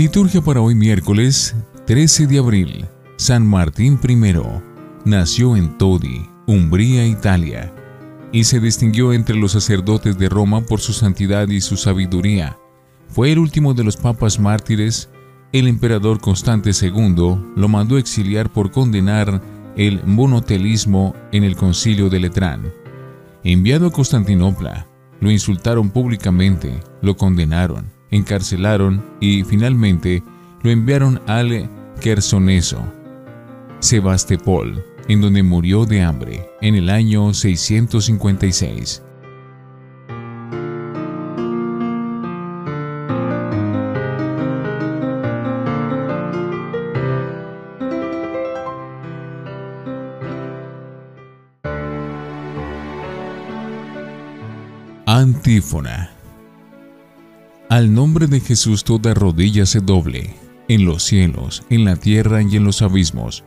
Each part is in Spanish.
Liturgia para hoy miércoles 13 de abril. San Martín I. Nació en Todi, Umbría, Italia, y se distinguió entre los sacerdotes de Roma por su santidad y su sabiduría. Fue el último de los papas mártires. El emperador Constante II lo mandó exiliar por condenar el monotelismo en el concilio de Letrán. Enviado a Constantinopla, lo insultaron públicamente, lo condenaron encarcelaron y finalmente lo enviaron al Quersoneso, Sebastopol, en donde murió de hambre en el año 656. Antífona al nombre de Jesús toda rodilla se doble, en los cielos, en la tierra y en los abismos,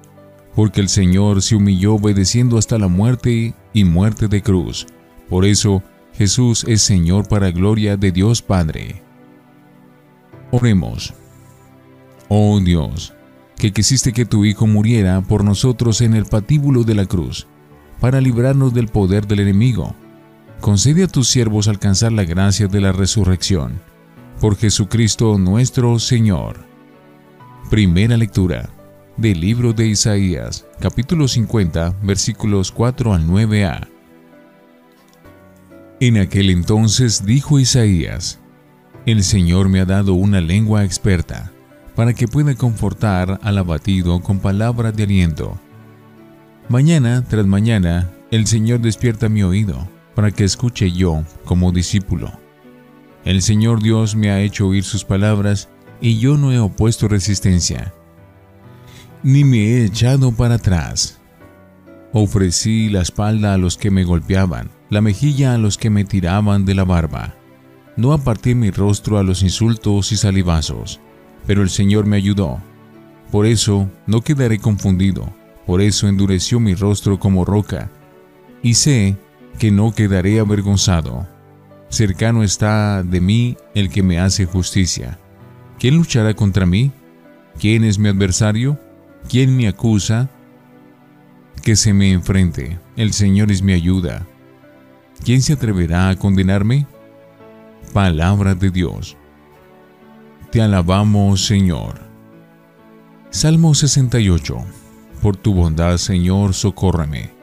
porque el Señor se humilló obedeciendo hasta la muerte y muerte de cruz. Por eso, Jesús es Señor para gloria de Dios Padre. Oremos. Oh Dios, que quisiste que tu Hijo muriera por nosotros en el patíbulo de la cruz, para librarnos del poder del enemigo. Concede a tus siervos alcanzar la gracia de la resurrección por Jesucristo nuestro Señor. Primera lectura del libro de Isaías, capítulo 50, versículos 4 al 9a. En aquel entonces dijo Isaías, El Señor me ha dado una lengua experta, para que pueda confortar al abatido con palabras de aliento. Mañana tras mañana, el Señor despierta mi oído, para que escuche yo como discípulo. El Señor Dios me ha hecho oír sus palabras y yo no he opuesto resistencia, ni me he echado para atrás. Ofrecí la espalda a los que me golpeaban, la mejilla a los que me tiraban de la barba. No aparté mi rostro a los insultos y salivazos, pero el Señor me ayudó. Por eso no quedaré confundido, por eso endureció mi rostro como roca, y sé que no quedaré avergonzado. Cercano está de mí el que me hace justicia. ¿Quién luchará contra mí? ¿Quién es mi adversario? ¿Quién me acusa? Que se me enfrente. El Señor es mi ayuda. ¿Quién se atreverá a condenarme? Palabra de Dios. Te alabamos, Señor. Salmo 68. Por tu bondad, Señor, socórreme.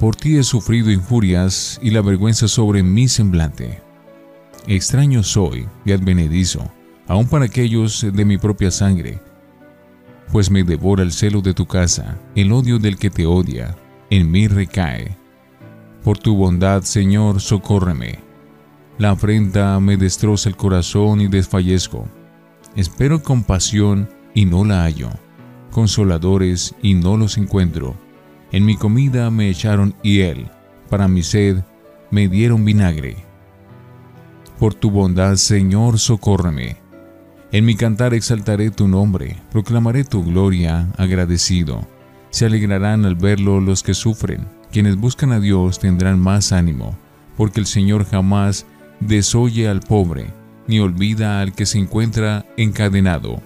Por ti he sufrido injurias y la vergüenza sobre mi semblante. Extraño soy y advenedizo, aun para aquellos de mi propia sangre, pues me devora el celo de tu casa, el odio del que te odia, en mí recae. Por tu bondad, Señor, socórreme. La afrenta me destroza el corazón y desfallezco. Espero compasión y no la hallo, consoladores y no los encuentro en mi comida me echaron hiel, para mi sed me dieron vinagre. Por tu bondad, Señor, socórreme. En mi cantar exaltaré tu nombre, proclamaré tu gloria agradecido. Se alegrarán al verlo los que sufren, quienes buscan a Dios tendrán más ánimo, porque el Señor jamás desoye al pobre, ni olvida al que se encuentra encadenado.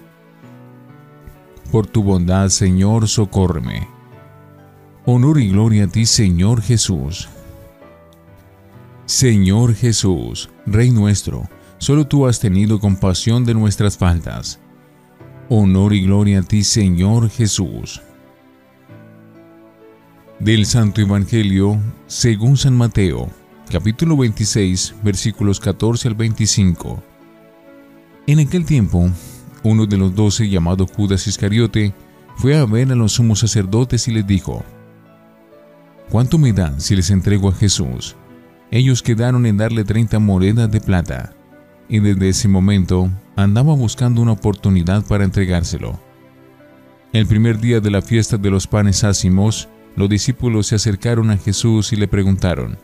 Por tu bondad, Señor, socórreme. Honor y gloria a ti, Señor Jesús. Señor Jesús, Rey nuestro, solo tú has tenido compasión de nuestras faltas. Honor y gloria a ti, Señor Jesús. Del Santo Evangelio, según San Mateo, capítulo 26, versículos 14 al 25. En aquel tiempo, uno de los doce, llamado Judas Iscariote, fue a ver a los sumos sacerdotes y les dijo, ¿Cuánto me dan si les entrego a Jesús? Ellos quedaron en darle 30 monedas de plata, y desde ese momento andaba buscando una oportunidad para entregárselo. El primer día de la fiesta de los panes ácimos, los discípulos se acercaron a Jesús y le preguntaron,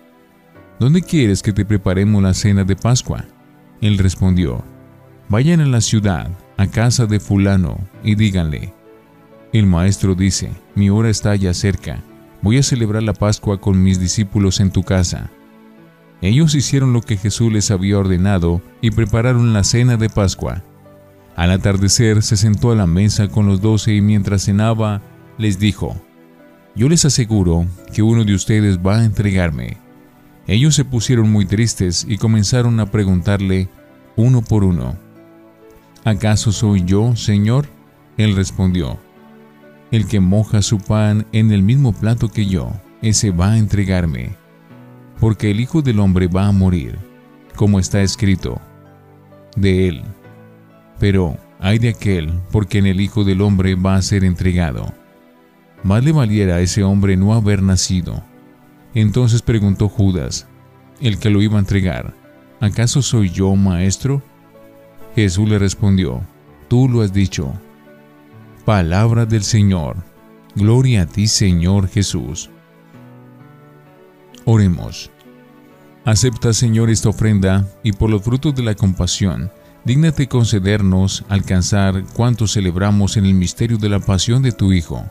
¿Dónde quieres que te preparemos la cena de Pascua? Él respondió, Vayan a la ciudad, a casa de fulano, y díganle, el maestro dice, mi hora está ya cerca voy a celebrar la Pascua con mis discípulos en tu casa. Ellos hicieron lo que Jesús les había ordenado y prepararon la cena de Pascua. Al atardecer se sentó a la mesa con los doce y mientras cenaba les dijo, Yo les aseguro que uno de ustedes va a entregarme. Ellos se pusieron muy tristes y comenzaron a preguntarle uno por uno, ¿acaso soy yo, Señor? Él respondió, El que moja su pan en el mismo plato que yo, ese va a entregarme, porque el Hijo del Hombre va a morir, como está escrito, de él. Pero hay de aquel por quien el Hijo del Hombre va a ser entregado. Más le valiera a ese hombre no haber nacido. Entonces preguntó Judas, el que lo iba a entregar, ¿acaso soy yo, maestro? Jesús le respondió, tú lo has dicho. Palabra del Señor. Gloria a ti, Señor Jesús. Oremos. Acepta, Señor, esta ofrenda y por los frutos de la compasión, dígnate concedernos alcanzar cuanto celebramos en el misterio de la pasión de tu Hijo,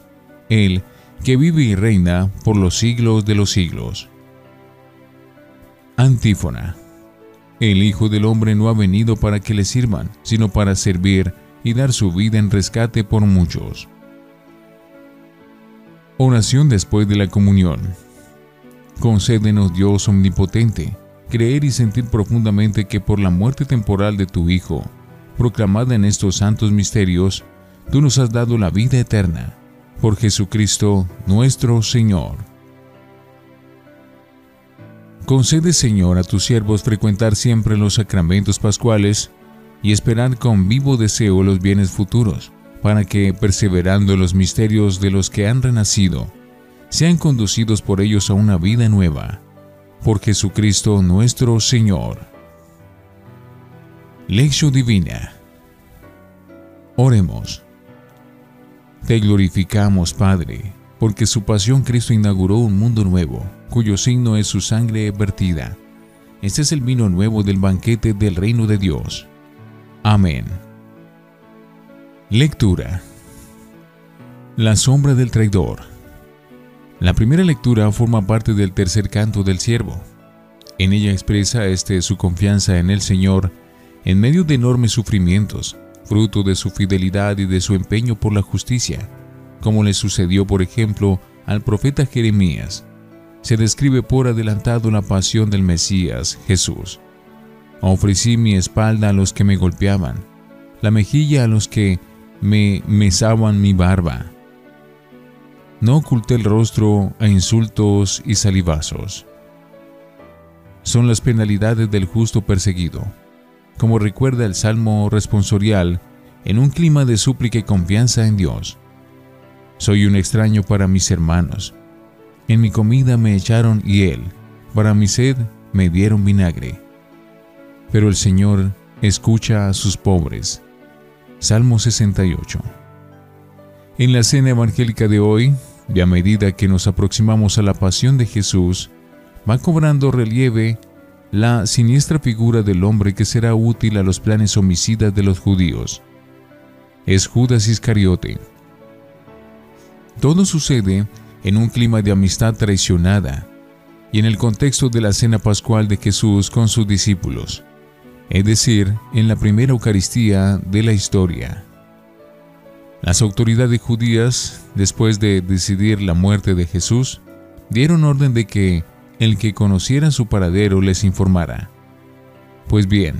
Él que vive y reina por los siglos de los siglos. Antífona. El Hijo del Hombre no ha venido para que le sirvan, sino para servir y dar su vida en rescate por muchos. Oración después de la comunión. Concédenos Dios omnipotente, creer y sentir profundamente que por la muerte temporal de tu Hijo, proclamada en estos santos misterios, tú nos has dado la vida eterna. Por Jesucristo nuestro Señor. Concede, Señor, a tus siervos frecuentar siempre los sacramentos pascuales y esperar con vivo deseo los bienes futuros, para que, perseverando en los misterios de los que han renacido, sean conducidos por ellos a una vida nueva. Por Jesucristo nuestro Señor. Lección Divina. Oremos. Te glorificamos, Padre porque su pasión Cristo inauguró un mundo nuevo, cuyo signo es su sangre vertida. Este es el vino nuevo del banquete del reino de Dios. Amén. Lectura. La sombra del traidor. La primera lectura forma parte del tercer canto del siervo. En ella expresa este su confianza en el Señor en medio de enormes sufrimientos, fruto de su fidelidad y de su empeño por la justicia como le sucedió por ejemplo al profeta Jeremías. Se describe por adelantado la pasión del Mesías, Jesús. Ofrecí mi espalda a los que me golpeaban, la mejilla a los que me mesaban mi barba. No oculté el rostro a insultos y salivazos. Son las penalidades del justo perseguido, como recuerda el Salmo responsorial en un clima de súplica y confianza en Dios. Soy un extraño para mis hermanos. En mi comida me echaron hiel, para mi sed me dieron vinagre. Pero el Señor escucha a sus pobres. Salmo 68. En la cena evangélica de hoy, y a medida que nos aproximamos a la pasión de Jesús, va cobrando relieve la siniestra figura del hombre que será útil a los planes homicidas de los judíos. Es Judas Iscariote, todo sucede en un clima de amistad traicionada y en el contexto de la cena pascual de Jesús con sus discípulos, es decir, en la primera Eucaristía de la historia. Las autoridades judías, después de decidir la muerte de Jesús, dieron orden de que el que conociera su paradero les informara. Pues bien,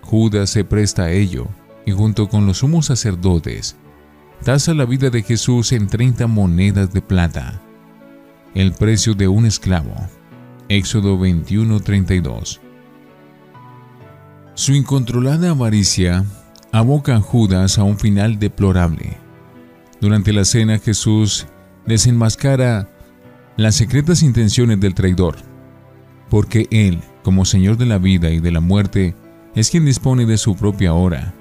Judas se presta a ello, y junto con los sumos sacerdotes, tasa la vida de Jesús en 30 monedas de plata, el precio de un esclavo. Éxodo 21:32. Su incontrolada avaricia aboca a Judas a un final deplorable. Durante la cena Jesús desenmascara las secretas intenciones del traidor, porque Él, como Señor de la vida y de la muerte, es quien dispone de su propia hora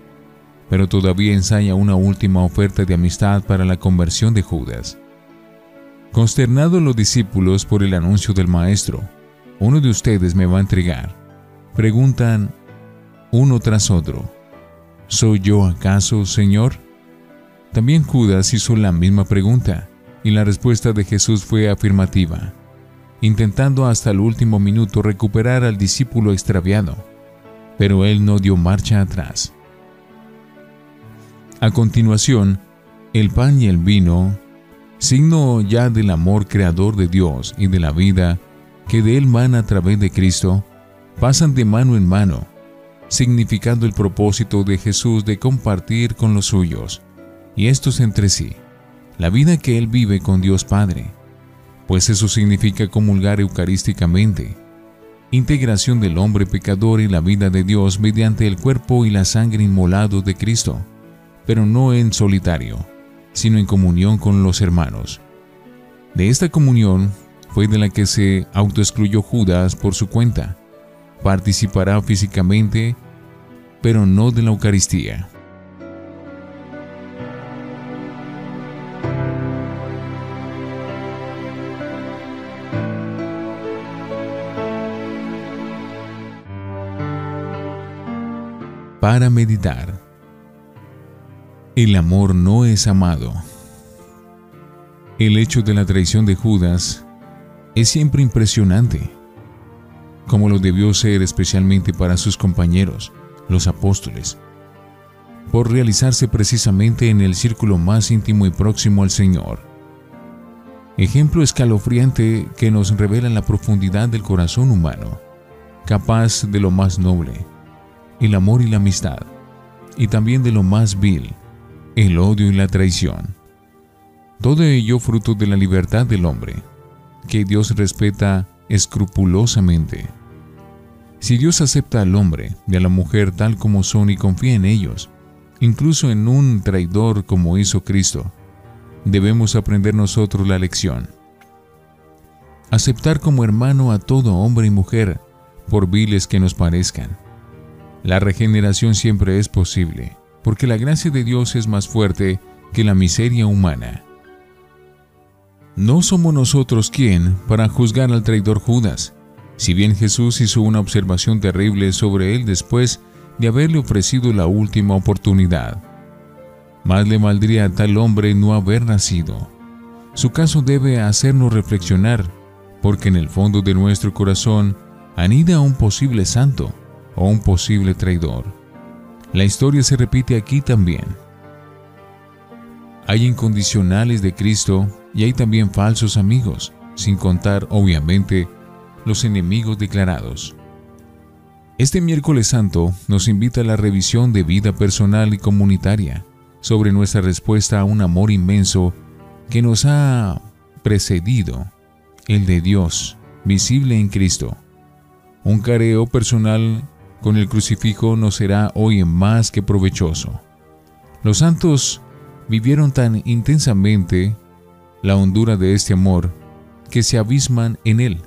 pero todavía ensaya una última oferta de amistad para la conversión de Judas. Consternados los discípulos por el anuncio del Maestro, uno de ustedes me va a entregar, preguntan uno tras otro, ¿soy yo acaso, Señor? También Judas hizo la misma pregunta, y la respuesta de Jesús fue afirmativa, intentando hasta el último minuto recuperar al discípulo extraviado, pero él no dio marcha atrás. A continuación, el pan y el vino, signo ya del amor creador de Dios y de la vida que de él mana a través de Cristo, pasan de mano en mano, significando el propósito de Jesús de compartir con los suyos, y estos entre sí, la vida que él vive con Dios Padre, pues eso significa comulgar eucarísticamente, integración del hombre pecador y la vida de Dios mediante el cuerpo y la sangre inmolados de Cristo, pero no en solitario, sino en comunión con los hermanos. De esta comunión fue de la que se autoexcluyó Judas por su cuenta. Participará físicamente, pero no de la Eucaristía. Para meditar. El amor no es amado. El hecho de la traición de Judas es siempre impresionante, como lo debió ser especialmente para sus compañeros, los apóstoles, por realizarse precisamente en el círculo más íntimo y próximo al Señor. Ejemplo escalofriante que nos revela la profundidad del corazón humano, capaz de lo más noble, el amor y la amistad, y también de lo más vil, el odio y la traición. Todo ello fruto de la libertad del hombre, que Dios respeta escrupulosamente. Si Dios acepta al hombre y a la mujer tal como son y confía en ellos, incluso en un traidor como hizo Cristo, debemos aprender nosotros la lección. Aceptar como hermano a todo hombre y mujer, por viles que nos parezcan. La regeneración siempre es posible porque la gracia de Dios es más fuerte que la miseria humana. No somos nosotros quien para juzgar al traidor Judas, si bien Jesús hizo una observación terrible sobre él después de haberle ofrecido la última oportunidad. Más le valdría a tal hombre no haber nacido. Su caso debe hacernos reflexionar, porque en el fondo de nuestro corazón anida un posible santo o un posible traidor. La historia se repite aquí también. Hay incondicionales de Cristo y hay también falsos amigos, sin contar, obviamente, los enemigos declarados. Este miércoles santo nos invita a la revisión de vida personal y comunitaria sobre nuestra respuesta a un amor inmenso que nos ha precedido, el de Dios, visible en Cristo. Un careo personal con el crucifijo nos será hoy más que provechoso. Los santos vivieron tan intensamente la hondura de este amor que se abisman en él.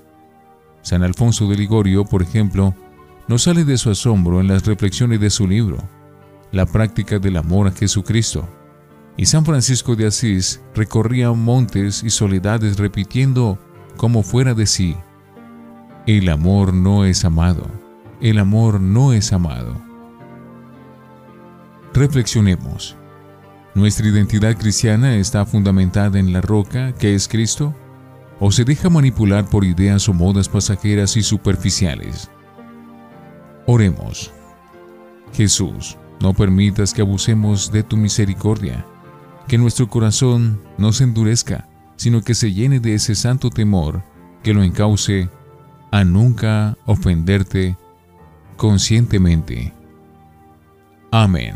San Alfonso de Ligorio, por ejemplo, no sale de su asombro en las reflexiones de su libro, La práctica del amor a Jesucristo. Y San Francisco de Asís recorría montes y soledades repitiendo como fuera de sí, el amor no es amado el amor no es amado. Reflexionemos. ¿Nuestra identidad cristiana está fundamentada en la roca que es Cristo? ¿O se deja manipular por ideas o modas pasajeras y superficiales? Oremos. Jesús, no permitas que abusemos de tu misericordia, que nuestro corazón no se endurezca, sino que se llene de ese santo temor que lo encauce a nunca ofenderte conscientemente. Amén.